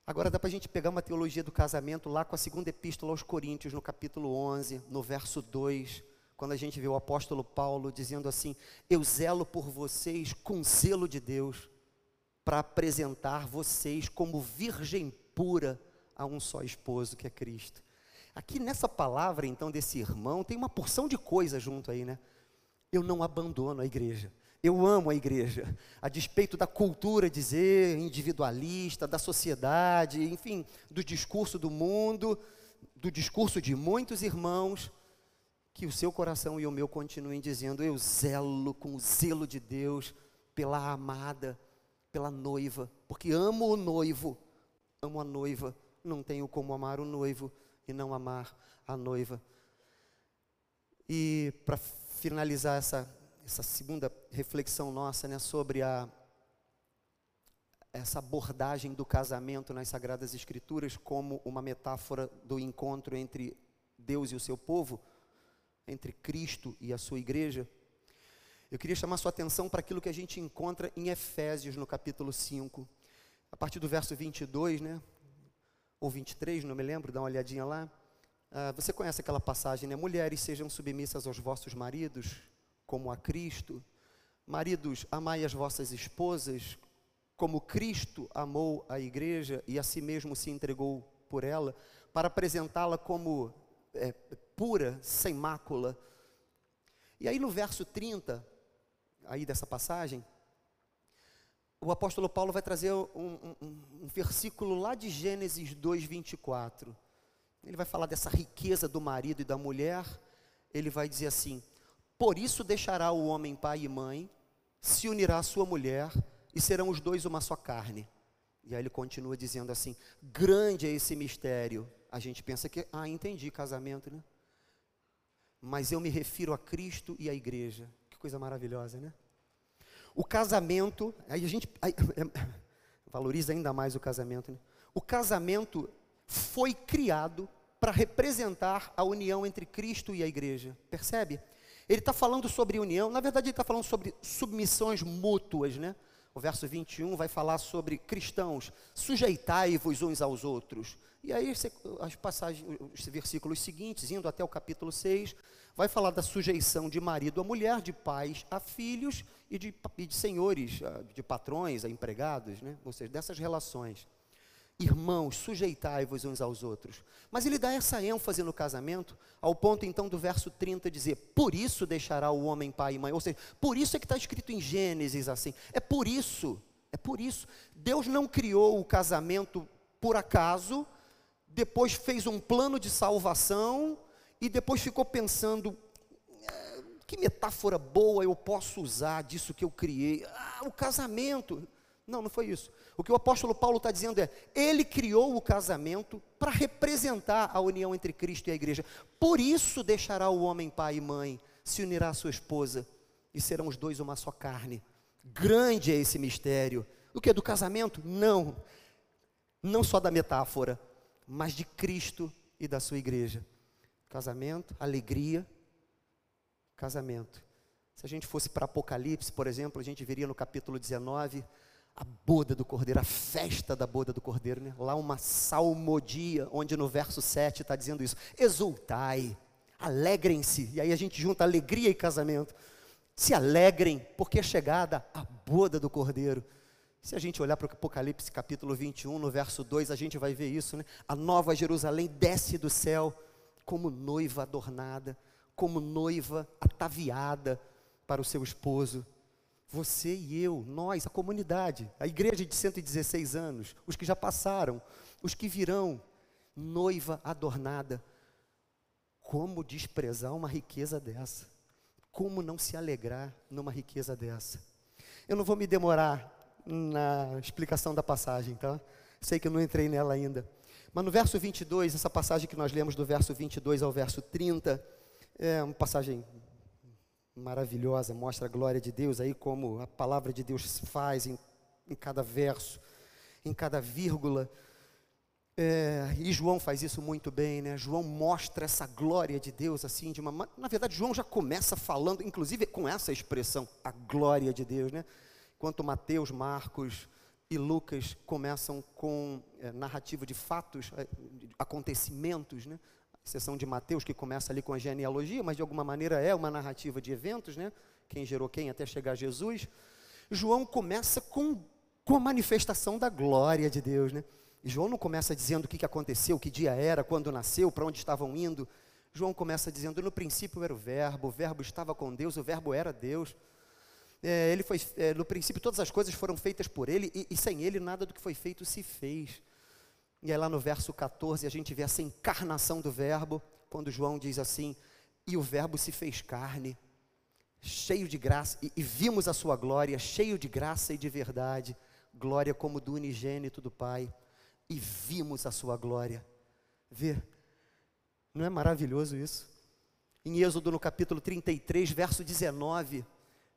Agora dá para a gente pegar uma teologia do casamento lá com a segunda epístola aos Coríntios, no capítulo 11, no verso 2, quando a gente vê o apóstolo Paulo dizendo assim: Eu zelo por vocês com zelo de Deus. para apresentar vocês como virgem pura a um só esposo que é Cristo. Aqui nessa palavra, então, desse irmão, tem uma porção de coisa junto aí, né? Eu não abandono a igreja. Eu amo a igreja, a despeito da cultura dizer individualista, da sociedade, enfim, do discurso do mundo, do discurso de muitos irmãos, que o seu coração e o meu continuem dizendo: Eu zelo com o zelo de Deus pela amada, pela noiva, porque amo o noivo, amo a noiva, não tenho como amar o noivo e não amar a noiva. E para finalizar essa, essa segunda reflexão nossa né, sobre a, essa abordagem do casamento nas Sagradas Escrituras como uma metáfora do encontro entre Deus e o seu povo, entre Cristo e a sua igreja. Eu queria chamar sua atenção para aquilo que a gente encontra em Efésios, no capítulo 5, a partir do verso 22, né? Ou 23, não me lembro, dá uma olhadinha lá. Ah, você conhece aquela passagem, né? Mulheres sejam submissas aos vossos maridos, como a Cristo. Maridos, amai as vossas esposas, como Cristo amou a igreja e a si mesmo se entregou por ela, para apresentá-la como é, pura, sem mácula. E aí no verso 30, aí dessa passagem, o apóstolo Paulo vai trazer um, um, um versículo lá de Gênesis 2, 24. Ele vai falar dessa riqueza do marido e da mulher. Ele vai dizer assim: Por isso deixará o homem pai e mãe, se unirá à sua mulher, e serão os dois uma só carne. E aí ele continua dizendo assim: Grande é esse mistério. A gente pensa que, ah, entendi casamento, né? Mas eu me refiro a Cristo e à igreja. Que coisa maravilhosa, né? O casamento, aí a gente aí, valoriza ainda mais o casamento. Né? O casamento foi criado para representar a união entre Cristo e a igreja. Percebe? Ele está falando sobre união, na verdade, ele está falando sobre submissões mútuas, né? O verso 21 vai falar sobre cristãos, sujeitai-vos uns aos outros. E aí, as passagens, os versículos seguintes, indo até o capítulo 6, vai falar da sujeição de marido a mulher, de pais a filhos e de, e de senhores, ah, de patrões a empregados, né? ou seja, dessas relações. Irmãos, sujeitai-vos uns aos outros. Mas ele dá essa ênfase no casamento, ao ponto então do verso 30 dizer: Por isso deixará o homem pai e mãe. Ou seja, por isso é que está escrito em Gênesis assim. É por isso, é por isso. Deus não criou o casamento por acaso, depois fez um plano de salvação e depois ficou pensando: é, que metáfora boa eu posso usar disso que eu criei? Ah, o casamento. Não, não foi isso. O que o apóstolo Paulo está dizendo é: ele criou o casamento para representar a união entre Cristo e a igreja. Por isso deixará o homem pai e mãe, se unirá à sua esposa, e serão os dois uma só carne. Grande é esse mistério. O que é do casamento? Não. Não só da metáfora, mas de Cristo e da sua igreja. Casamento, alegria, casamento. Se a gente fosse para Apocalipse, por exemplo, a gente veria no capítulo 19 a boda do cordeiro, a festa da boda do cordeiro, né? lá uma salmodia, onde no verso 7 está dizendo isso: exultai, alegrem-se, e aí a gente junta alegria e casamento. Se alegrem, porque é chegada a boda do cordeiro. Se a gente olhar para o Apocalipse capítulo 21, no verso 2, a gente vai ver isso, né? A nova Jerusalém desce do céu como noiva adornada, como noiva ataviada para o seu esposo. Você e eu, nós, a comunidade, a igreja de 116 anos, os que já passaram, os que virão, noiva adornada. Como desprezar uma riqueza dessa? Como não se alegrar numa riqueza dessa? Eu não vou me demorar na explicação da passagem, tá? Sei que eu não entrei nela ainda. Mas no verso 22, essa passagem que nós lemos do verso 22 ao verso 30, é uma passagem maravilhosa, mostra a glória de Deus aí, como a palavra de Deus faz em, em cada verso, em cada vírgula. É, e João faz isso muito bem, né? João mostra essa glória de Deus assim, de uma. Na verdade, João já começa falando, inclusive com essa expressão, a glória de Deus, né? Enquanto Mateus, Marcos e Lucas começam com é, narrativa de fatos, é, acontecimentos, né? Exceção de Mateus, que começa ali com a genealogia, mas de alguma maneira é uma narrativa de eventos, né? Quem gerou quem até chegar a Jesus. João começa com, com a manifestação da glória de Deus, né? João não começa dizendo o que aconteceu, que dia era, quando nasceu, para onde estavam indo. João começa dizendo: no princípio era o Verbo, o Verbo estava com Deus, o Verbo era Deus. É, ele foi, é, no princípio, todas as coisas foram feitas por ele, e, e sem ele nada do que foi feito se fez. E aí lá no verso 14 a gente vê essa encarnação do Verbo, quando João diz assim: E o Verbo se fez carne, cheio de graça, e, e vimos a sua glória, cheio de graça e de verdade, glória como do unigênito do Pai, e vimos a sua glória. Vê, não é maravilhoso isso? Em Êxodo no capítulo 33, verso 19,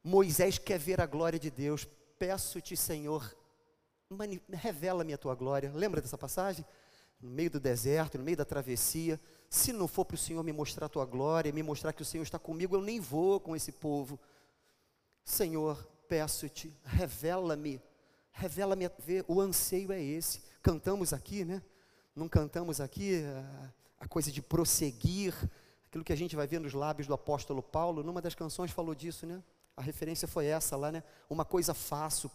Moisés quer ver a glória de Deus. Peço-te, Senhor, revela-me a tua glória. Lembra dessa passagem? No meio do deserto, no meio da travessia. Se não for para o Senhor me mostrar a tua glória, me mostrar que o Senhor está comigo, eu nem vou com esse povo. Senhor, peço-te, revela-me, revela-me, o anseio é esse. Cantamos aqui, né? Não cantamos aqui a, a coisa de prosseguir, aquilo que a gente vai ver nos lábios do apóstolo Paulo, numa das canções falou disso, né? A referência foi essa lá, né? Uma coisa faço,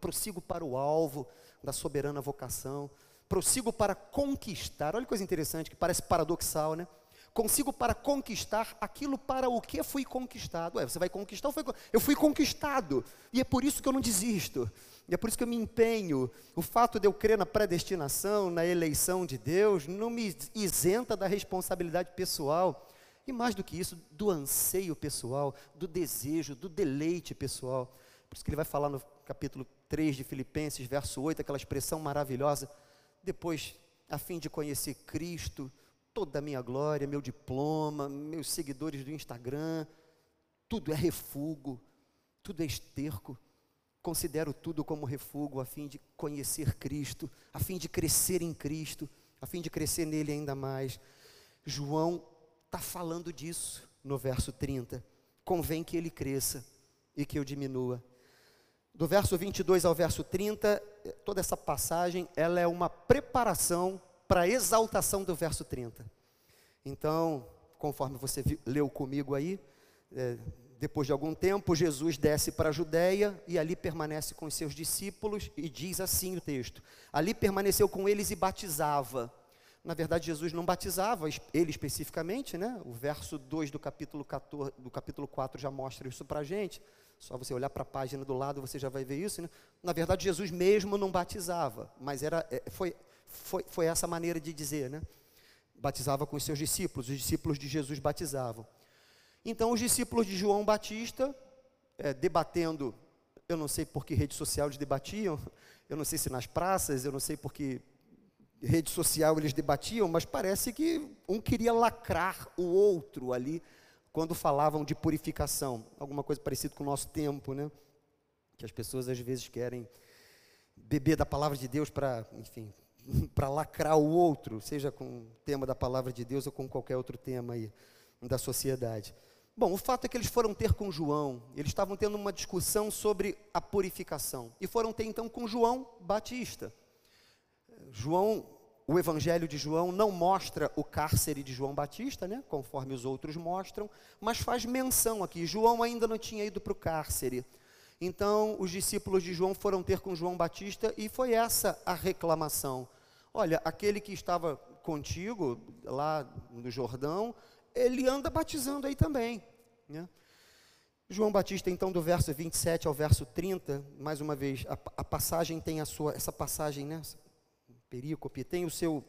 prossigo para o alvo da soberana vocação, prossigo para conquistar. Olha que coisa interessante, que parece paradoxal, né? Consigo para conquistar aquilo para o que fui conquistado. Ué, você vai conquistar? Eu fui conquistado. E é por isso que eu não desisto. E é por isso que eu me empenho. O fato de eu crer na predestinação, na eleição de Deus, não me isenta da responsabilidade pessoal. E mais do que isso, do anseio pessoal, do desejo, do deleite pessoal. Por isso que ele vai falar no capítulo 3 de Filipenses, verso 8, aquela expressão maravilhosa. Depois, a fim de conhecer Cristo, toda a minha glória, meu diploma, meus seguidores do Instagram, tudo é refúgio, tudo é esterco. Considero tudo como refúgio a fim de conhecer Cristo, a fim de crescer em Cristo, a fim de crescer nele ainda mais. João está falando disso no verso 30. Convém que ele cresça e que eu diminua. Do verso 22 ao verso 30, toda essa passagem, ela é uma preparação para a exaltação do verso 30. Então, conforme você viu, leu comigo aí, é, depois de algum tempo, Jesus desce para a Judéia e ali permanece com os seus discípulos, e diz assim o texto: ali permaneceu com eles e batizava. Na verdade, Jesus não batizava, ele especificamente, né? O verso 2 do capítulo, 14, do capítulo 4 já mostra isso para a gente. Só você olhar para a página do lado, você já vai ver isso. Né? Na verdade, Jesus mesmo não batizava, mas era, é, foi, foi, foi essa maneira de dizer, né? Batizava com os seus discípulos, os discípulos de Jesus batizavam. Então, os discípulos de João Batista, é, debatendo, eu não sei por que rede social eles debatiam, eu não sei se nas praças, eu não sei por que rede social eles debatiam, mas parece que um queria lacrar o outro ali, quando falavam de purificação, alguma coisa parecida com o nosso tempo, né? Que as pessoas às vezes querem beber da palavra de Deus para, enfim, para lacrar o outro, seja com o tema da palavra de Deus ou com qualquer outro tema aí da sociedade. Bom, o fato é que eles foram ter com João, eles estavam tendo uma discussão sobre a purificação, e foram ter então com João Batista. João o Evangelho de João não mostra o cárcere de João Batista, né, conforme os outros mostram, mas faz menção aqui. João ainda não tinha ido para o cárcere. Então, os discípulos de João foram ter com João Batista e foi essa a reclamação. Olha, aquele que estava contigo lá no Jordão, ele anda batizando aí também. Né? João Batista, então, do verso 27 ao verso 30, mais uma vez, a, a passagem tem a sua, essa passagem, né, perícope, tem o seu,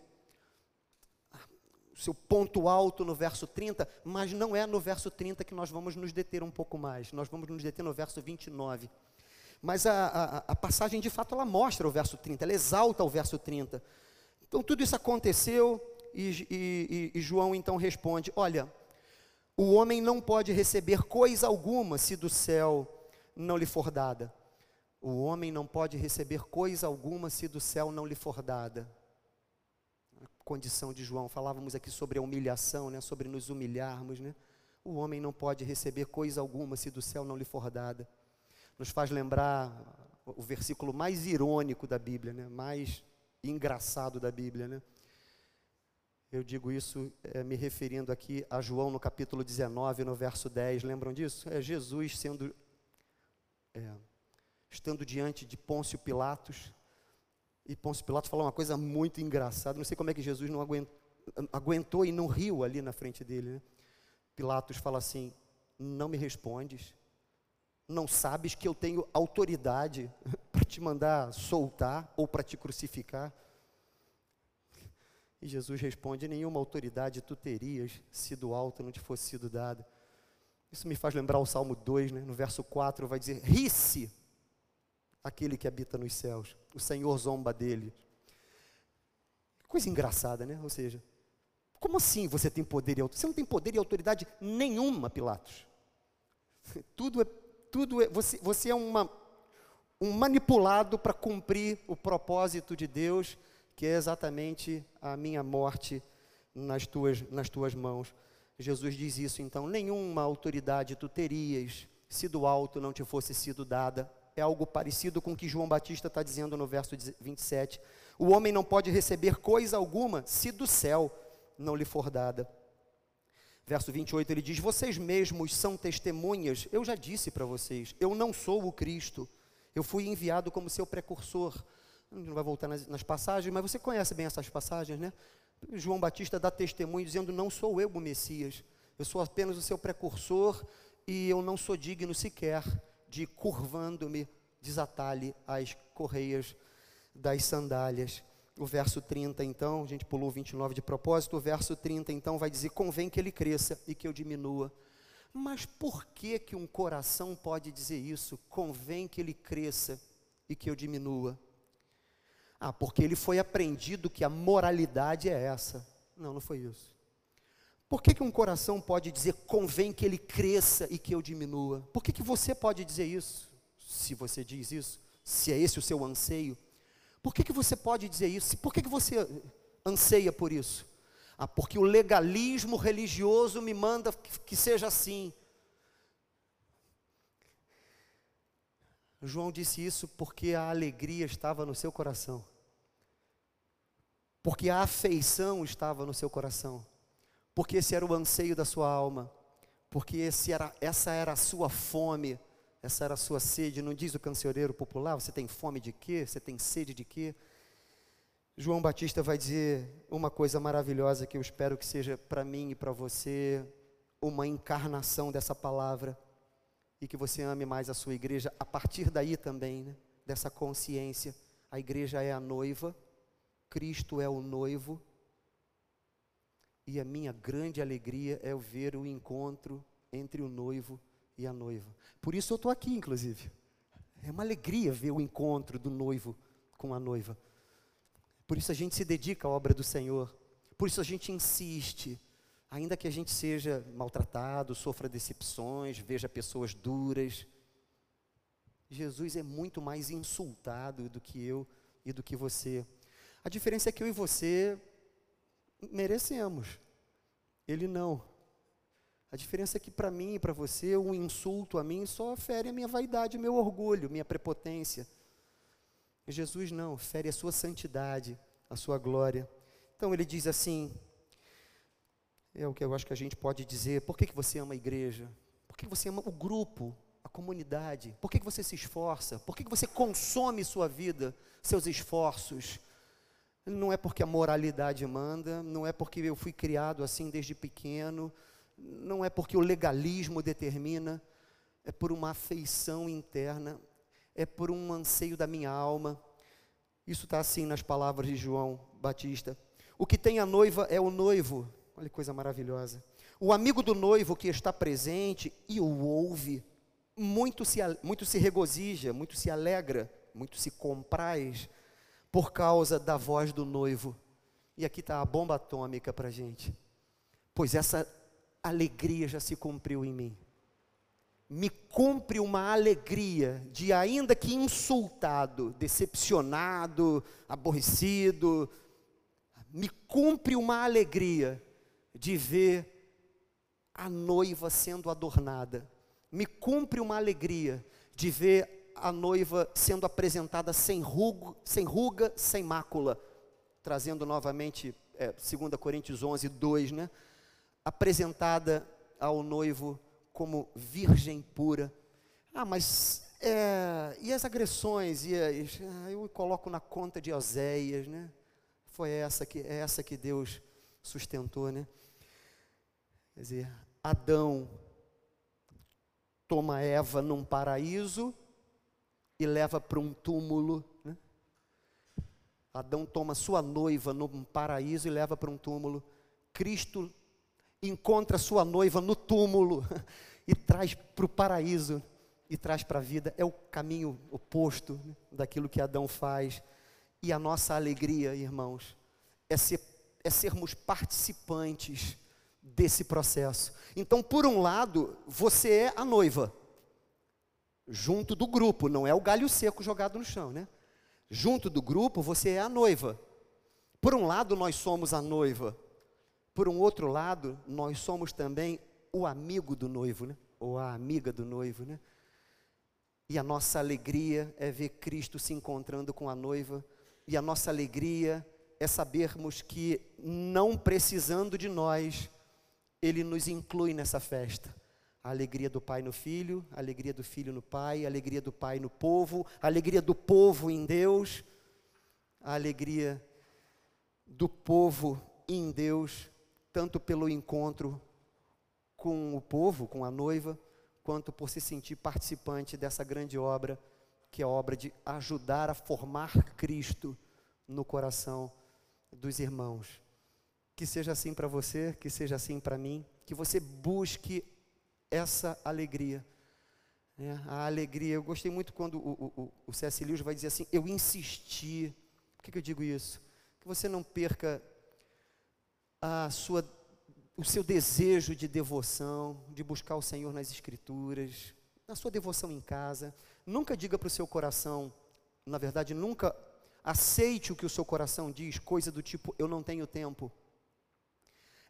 o seu ponto alto no verso 30, mas não é no verso 30 que nós vamos nos deter um pouco mais, nós vamos nos deter no verso 29. Mas a, a, a passagem, de fato, ela mostra o verso 30, ela exalta o verso 30. Então, tudo isso aconteceu e, e, e João então responde: Olha, o homem não pode receber coisa alguma se do céu não lhe for dada. O homem não pode receber coisa alguma se do céu não lhe for dada. A condição de João, falávamos aqui sobre a humilhação, né, sobre nos humilharmos, né? O homem não pode receber coisa alguma se do céu não lhe for dada. Nos faz lembrar o versículo mais irônico da Bíblia, né, mais engraçado da Bíblia, né? Eu digo isso é, me referindo aqui a João no capítulo 19, no verso 10. Lembram disso? É Jesus sendo é, estando diante de Pôncio Pilatos. E Pôncio Pilatos falou uma coisa muito engraçada. Não sei como é que Jesus não aguentou, aguentou e não riu ali na frente dele. Né? Pilatos fala assim: Não me respondes. Não sabes que eu tenho autoridade para te mandar soltar ou para te crucificar? E Jesus responde: Nenhuma autoridade tu terias se do não te fosse sido dada. Isso me faz lembrar o Salmo 2, né? no verso 4, vai dizer: Ri-se aquele que habita nos céus, o Senhor zomba dele. Coisa engraçada, né? Ou seja, como assim você tem poder e autoridade? Você não tem poder e autoridade nenhuma, Pilatos. Tudo é, tudo é, você, você é uma, um manipulado para cumprir o propósito de Deus, que é exatamente a minha morte nas tuas, nas tuas mãos. Jesus diz isso, então, nenhuma autoridade tu terias se do alto não te fosse sido dada. É algo parecido com o que João Batista está dizendo no verso 27. O homem não pode receber coisa alguma se do céu não lhe for dada. Verso 28 ele diz: Vocês mesmos são testemunhas. Eu já disse para vocês, eu não sou o Cristo. Eu fui enviado como seu precursor. Não vai voltar nas, nas passagens, mas você conhece bem essas passagens, né? João Batista dá testemunho dizendo: Não sou eu o Messias, eu sou apenas o seu precursor e eu não sou digno sequer de, curvando-me, desatalhe as correias das sandálias. O verso 30, então, a gente pulou o 29 de propósito, o verso 30, então, vai dizer: Convém que ele cresça e que eu diminua. Mas por que que um coração pode dizer isso? Convém que ele cresça e que eu diminua. Ah, porque ele foi aprendido que a moralidade é essa. Não, não foi isso. Por que, que um coração pode dizer convém que ele cresça e que eu diminua? Por que, que você pode dizer isso? Se você diz isso, se é esse o seu anseio, por que, que você pode dizer isso? Por que, que você anseia por isso? Ah, porque o legalismo religioso me manda que, seja assim. João disse isso porque a alegria estava no seu coração. Porque a afeição estava no seu coração. Porque esse era o anseio da sua alma. Porque esse era, essa era a sua fome. Essa era a sua sede. Não diz o cancioneiro popular? Você tem fome de quê? Você tem sede de quê? João Batista vai dizer uma coisa maravilhosa que eu espero que seja para mim e para você uma encarnação dessa palavra e que você ame mais a sua igreja a partir daí também, né? dessa consciência. A igreja é a noiva, Cristo é o noivo, e a minha grande alegria é ver o encontro entre o noivo e a noiva. Por isso eu estou aqui, inclusive. É uma alegria ver o encontro do noivo com a noiva. Por isso a gente se dedica à obra do Senhor. Por isso a gente insiste ainda que a gente seja maltratado, sofra decepções, veja pessoas duras, Jesus é muito mais insultado do que eu e do que você. A diferença é que eu e você merecemos, ele não. A diferença é que para mim e para você, um insulto a mim só fere a minha vaidade, meu orgulho, minha prepotência. Jesus não, fere a sua santidade, a sua glória. Então ele diz assim: é o que eu acho que a gente pode dizer. Por que, que você ama a igreja? Por que você ama o grupo, a comunidade? Por que, que você se esforça? Por que, que você consome sua vida, seus esforços? Não é porque a moralidade manda, não é porque eu fui criado assim desde pequeno, não é porque o legalismo determina, é por uma afeição interna, é por um anseio da minha alma. Isso está assim nas palavras de João Batista. O que tem a noiva é o noivo, Olha que coisa maravilhosa. O amigo do noivo que está presente e o ouve, muito se, muito se regozija, muito se alegra, muito se compraz por causa da voz do noivo. E aqui está a bomba atômica para a gente. Pois essa alegria já se cumpriu em mim. Me cumpre uma alegria de, ainda que insultado, decepcionado, aborrecido, me cumpre uma alegria de ver a noiva sendo adornada. Me cumpre uma alegria de ver a noiva sendo apresentada sem ruga, sem, ruga, sem mácula. Trazendo novamente, é, 2 Coríntios 11, 2, né? Apresentada ao noivo como virgem pura. Ah, mas é, e as agressões, e ah, eu coloco na conta de Oséias, né? Foi essa que, é essa que Deus sustentou, né? Quer dizer, Adão toma Eva num paraíso e leva para um túmulo. Né? Adão toma sua noiva num paraíso e leva para um túmulo. Cristo encontra sua noiva no túmulo e traz para o paraíso e traz para a vida. É o caminho oposto né, daquilo que Adão faz. E a nossa alegria, irmãos, é, ser, é sermos participantes desse processo. Então, por um lado, você é a noiva, junto do grupo, não é o galho seco jogado no chão, né? Junto do grupo, você é a noiva. Por um lado, nós somos a noiva. Por um outro lado, nós somos também o amigo do noivo, né? Ou a amiga do noivo, né? E a nossa alegria é ver Cristo se encontrando com a noiva, e a nossa alegria é sabermos que, não precisando de nós, Ele nos inclui nessa festa. A alegria do Pai no Filho, a alegria do Filho no Pai, a alegria do Pai no povo, a alegria do povo em Deus, a alegria do povo em Deus, tanto pelo encontro com o povo, com a noiva, quanto por se sentir participante dessa grande obra, que é a obra de ajudar a formar Cristo no coração dos irmãos. Que seja assim para você, que seja assim para mim, que você busque essa alegria. É, a alegria, eu gostei muito quando o, o, o C.S. Lewis vai dizer assim: eu insisti. Por que, que eu digo isso? Que você não perca a sua, o seu desejo de devoção, de buscar o Senhor nas Escrituras, na sua devoção em casa. Nunca diga para o seu coração, na verdade, nunca aceite o que o seu coração diz, coisa do tipo: eu não tenho tempo.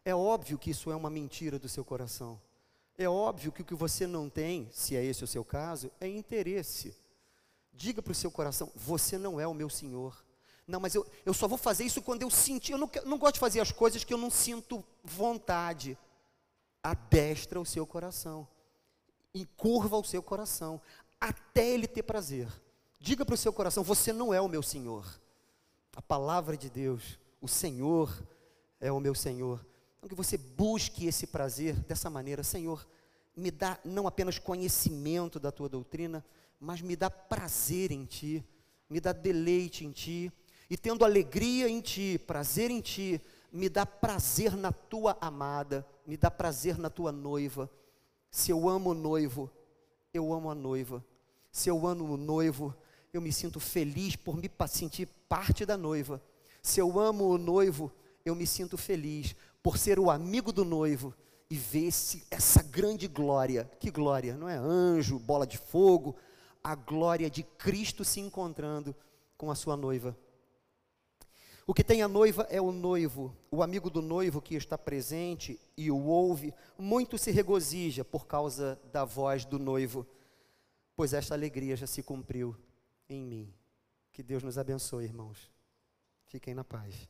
É óbvio que isso é uma mentira do seu coração. É óbvio que o que você não tem, se é esse o seu caso, é interesse. Diga para o seu coração: você não é o meu Senhor. Não, mas eu, eu só vou fazer isso quando eu sentir. Eu não, não gosto de fazer as coisas que eu não sinto vontade. Adestra o seu coração. Encurva o seu coração. Até ele ter prazer. Diga para o seu coração: você não é o meu Senhor. A palavra de Deus, o Senhor é o meu Senhor. Então, que você busque esse prazer dessa maneira, Senhor, me dá não apenas conhecimento da tua doutrina, mas me dá prazer em ti, me dá deleite em ti, e tendo alegria em ti, prazer em ti, me dá prazer na tua amada, me dá prazer na tua noiva. Se eu amo o noivo, eu amo a noiva. Se eu amo o noivo, eu me sinto feliz por me sentir parte da noiva. Se eu amo o noivo, eu me sinto feliz por ser o amigo do noivo e ver esse, essa grande glória. Que glória, não é anjo, bola de fogo, a glória de Cristo se encontrando com a sua noiva. O que tem a noiva é o noivo, o amigo do noivo que está presente e o ouve, muito se regozija por causa da voz do noivo, pois esta alegria já se cumpriu em mim. Que Deus nos abençoe, irmãos. Fiquem na paz.